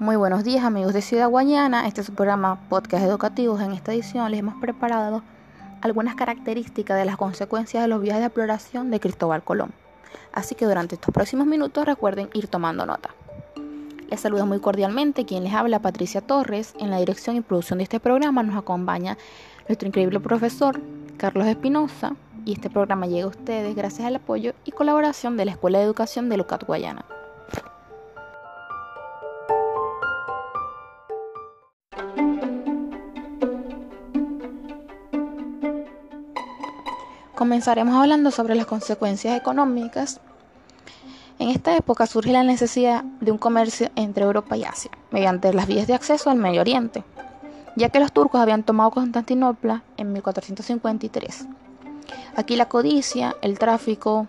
Muy buenos días amigos de Ciudad Guayana, este es su programa Podcast Educativos. En esta edición les hemos preparado algunas características de las consecuencias de los viajes de exploración de Cristóbal Colón. Así que durante estos próximos minutos recuerden ir tomando nota. Les saludo muy cordialmente quien les habla Patricia Torres. En la dirección y producción de este programa nos acompaña nuestro increíble profesor Carlos Espinosa y este programa llega a ustedes gracias al apoyo y colaboración de la Escuela de Educación de Lucat Guayana. Comenzaremos hablando sobre las consecuencias económicas. En esta época surge la necesidad de un comercio entre Europa y Asia, mediante las vías de acceso al Medio Oriente, ya que los turcos habían tomado Constantinopla en 1453. Aquí la codicia, el tráfico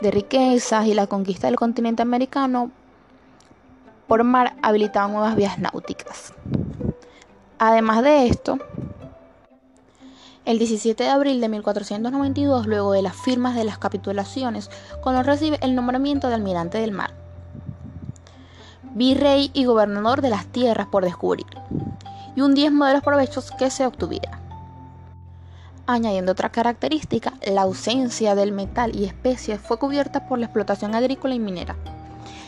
de riquezas y la conquista del continente americano por mar habilitaban nuevas vías náuticas. Además de esto, el 17 de abril de 1492, luego de las firmas de las capitulaciones, Colón recibe el nombramiento de almirante del mar, virrey y gobernador de las tierras por descubrir, y un diezmo de los provechos que se obtuviera. Añadiendo otra característica, la ausencia del metal y especies fue cubierta por la explotación agrícola y minera.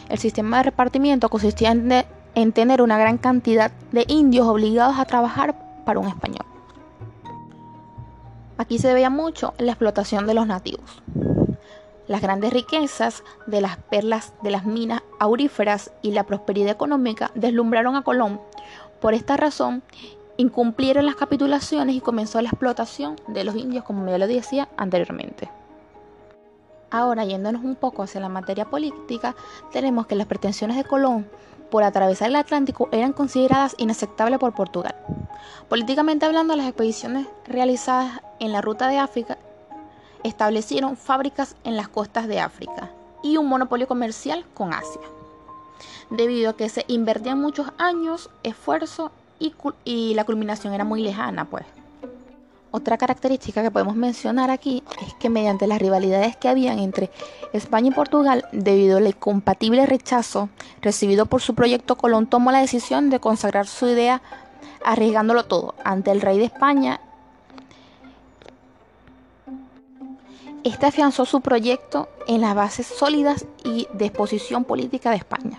El sistema de repartimiento consistía en, en tener una gran cantidad de indios obligados a trabajar para un español. Aquí se veía mucho la explotación de los nativos. Las grandes riquezas de las perlas de las minas auríferas y la prosperidad económica deslumbraron a Colón. Por esta razón, incumplieron las capitulaciones y comenzó la explotación de los indios, como ya lo decía anteriormente. Ahora, yéndonos un poco hacia la materia política, tenemos que las pretensiones de Colón por atravesar el Atlántico eran consideradas inaceptables por Portugal. Políticamente hablando, las expediciones realizadas en la ruta de África establecieron fábricas en las costas de África y un monopolio comercial con Asia, debido a que se invertían muchos años, esfuerzo y, y la culminación era muy lejana, pues. Otra característica que podemos mencionar aquí es que mediante las rivalidades que habían entre España y Portugal, debido al incompatible rechazo recibido por su proyecto, Colón tomó la decisión de consagrar su idea arriesgándolo todo ante el rey de España. Este afianzó su proyecto en las bases sólidas y de exposición política de España.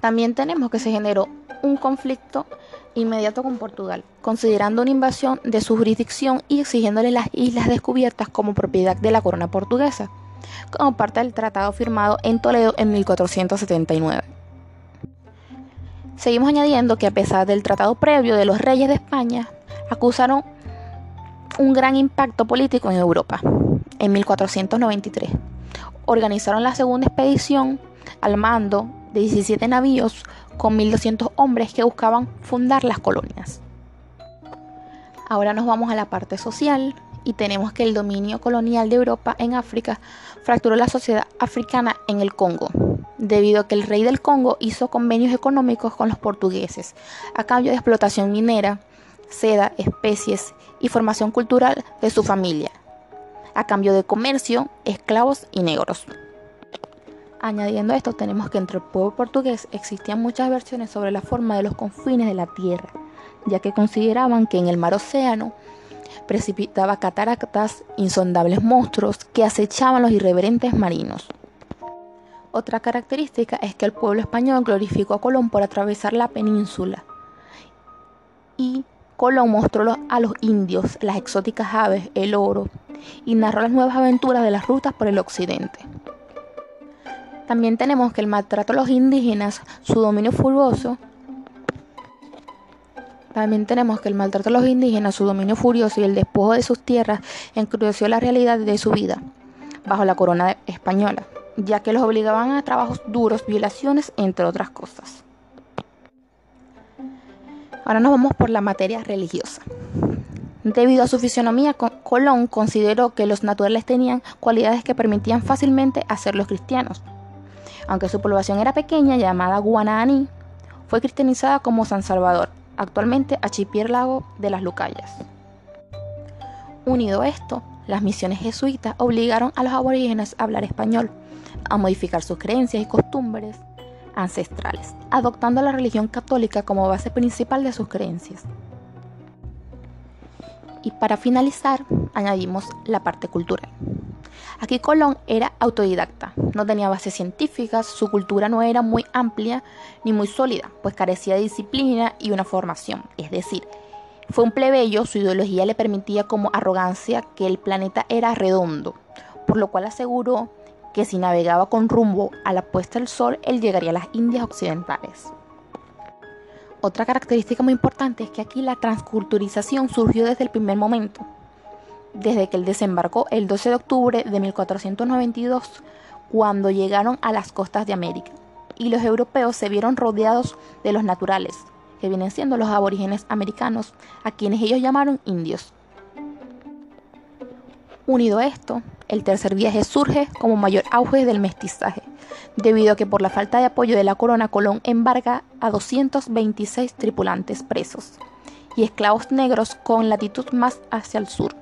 También tenemos que se generó un conflicto inmediato con Portugal, considerando una invasión de su jurisdicción y exigiéndole las islas descubiertas como propiedad de la corona portuguesa, como parte del tratado firmado en Toledo en 1479. Seguimos añadiendo que a pesar del tratado previo de los reyes de España, acusaron un gran impacto político en Europa. En 1493 organizaron la segunda expedición al mando de 17 navíos con 1.200 hombres que buscaban fundar las colonias. Ahora nos vamos a la parte social y tenemos que el dominio colonial de Europa en África fracturó la sociedad africana en el Congo, debido a que el rey del Congo hizo convenios económicos con los portugueses a cambio de explotación minera, seda, especies y formación cultural de su familia, a cambio de comercio, esclavos y negros. Añadiendo esto, tenemos que entre el pueblo portugués existían muchas versiones sobre la forma de los confines de la tierra, ya que consideraban que en el mar océano precipitaba cataratas, insondables monstruos que acechaban los irreverentes marinos. Otra característica es que el pueblo español glorificó a Colón por atravesar la península y Colón mostró a los indios las exóticas aves, el oro y narró las nuevas aventuras de las rutas por el occidente. También tenemos que el maltrato a los indígenas, su dominio furioso. También tenemos que el maltrato a los indígenas, su dominio furioso y el despojo de sus tierras encrudeció la realidad de su vida bajo la corona española, ya que los obligaban a trabajos duros, violaciones, entre otras cosas. Ahora nos vamos por la materia religiosa. Debido a su fisionomía, Colón consideró que los naturales tenían cualidades que permitían fácilmente hacerlos cristianos. Aunque su población era pequeña, llamada Guananí, fue cristianizada como San Salvador, actualmente archipiélago de las Lucayas. Unido a esto, las misiones jesuitas obligaron a los aborígenes a hablar español, a modificar sus creencias y costumbres, ancestrales, adoptando la religión católica como base principal de sus creencias. Y para finalizar, añadimos la parte cultural. Aquí Colón era autodidacta, no tenía bases científicas, su cultura no era muy amplia ni muy sólida, pues carecía de disciplina y una formación, es decir, fue un plebeyo, su ideología le permitía como arrogancia que el planeta era redondo, por lo cual aseguró que si navegaba con rumbo a la puesta del sol, él llegaría a las Indias Occidentales. Otra característica muy importante es que aquí la transculturización surgió desde el primer momento, desde que él desembarcó el 12 de octubre de 1492, cuando llegaron a las costas de América, y los europeos se vieron rodeados de los naturales, que vienen siendo los aborígenes americanos, a quienes ellos llamaron indios. Unido a esto, el tercer viaje surge como mayor auge del mestizaje, debido a que por la falta de apoyo de la corona Colón embarga a 226 tripulantes presos y esclavos negros con latitud más hacia el sur.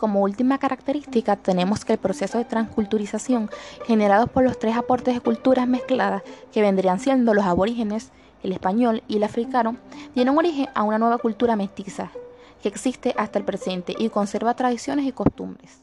Como última característica tenemos que el proceso de transculturización generado por los tres aportes de culturas mezcladas que vendrían siendo los aborígenes, el español y el africano, tienen origen a una nueva cultura mestiza que existe hasta el presente y conserva tradiciones y costumbres.